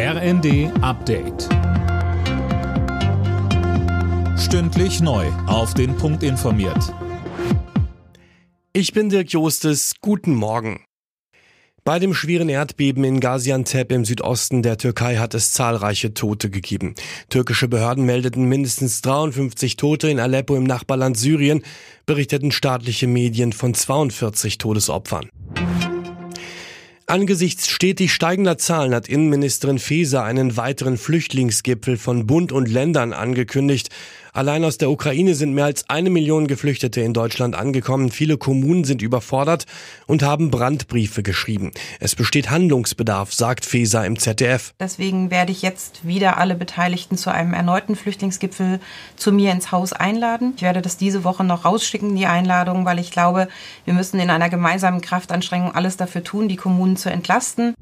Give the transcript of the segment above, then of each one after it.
RND Update. Stündlich neu. Auf den Punkt informiert. Ich bin Dirk Jostes. Guten Morgen. Bei dem schweren Erdbeben in Gaziantep im Südosten der Türkei hat es zahlreiche Tote gegeben. Türkische Behörden meldeten mindestens 53 Tote in Aleppo im Nachbarland Syrien, berichteten staatliche Medien von 42 Todesopfern. Angesichts stetig steigender Zahlen hat Innenministerin Faeser einen weiteren Flüchtlingsgipfel von Bund und Ländern angekündigt. Allein aus der Ukraine sind mehr als eine Million Geflüchtete in Deutschland angekommen. Viele Kommunen sind überfordert und haben Brandbriefe geschrieben. Es besteht Handlungsbedarf, sagt Faeser im ZDF. Deswegen werde ich jetzt wieder alle Beteiligten zu einem erneuten Flüchtlingsgipfel zu mir ins Haus einladen. Ich werde das diese Woche noch rausschicken, die Einladung, weil ich glaube, wir müssen in einer gemeinsamen Kraftanstrengung alles dafür tun, die Kommunen zu entlasten.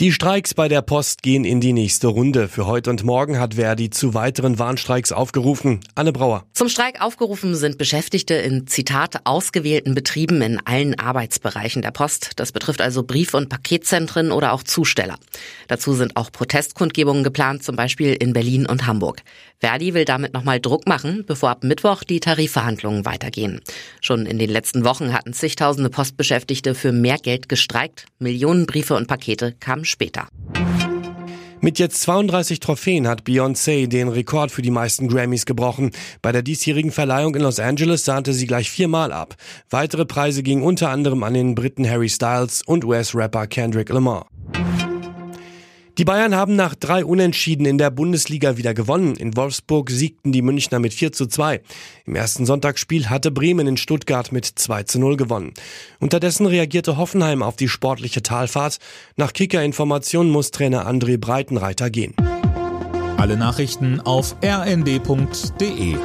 Die Streiks bei der Post gehen in die nächste Runde. Für heute und morgen hat Verdi zu weiteren Warnstreiks aufgerufen. Anne Brauer. Zum Streik aufgerufen sind Beschäftigte in Zitat ausgewählten Betrieben in allen Arbeitsbereichen der Post. Das betrifft also Brief- und Paketzentren oder auch Zusteller. Dazu sind auch Protestkundgebungen geplant, zum Beispiel in Berlin und Hamburg. Verdi will damit nochmal Druck machen, bevor ab Mittwoch die Tarifverhandlungen weitergehen. Schon in den letzten Wochen hatten zigtausende Postbeschäftigte für mehr Geld gestreikt. Millionen Briefe und Pakete kamen später. Mit jetzt 32 Trophäen hat Beyoncé den Rekord für die meisten Grammys gebrochen. Bei der diesjährigen Verleihung in Los Angeles sahnte sie gleich viermal ab. Weitere Preise gingen unter anderem an den Briten Harry Styles und US-Rapper Kendrick Lamar. Die Bayern haben nach drei Unentschieden in der Bundesliga wieder gewonnen. In Wolfsburg siegten die Münchner mit 4 zu 2. Im ersten Sonntagsspiel hatte Bremen in Stuttgart mit 2 zu 0 gewonnen. Unterdessen reagierte Hoffenheim auf die sportliche Talfahrt. Nach Kicker-Informationen muss Trainer André Breitenreiter gehen. Alle Nachrichten auf rnd.de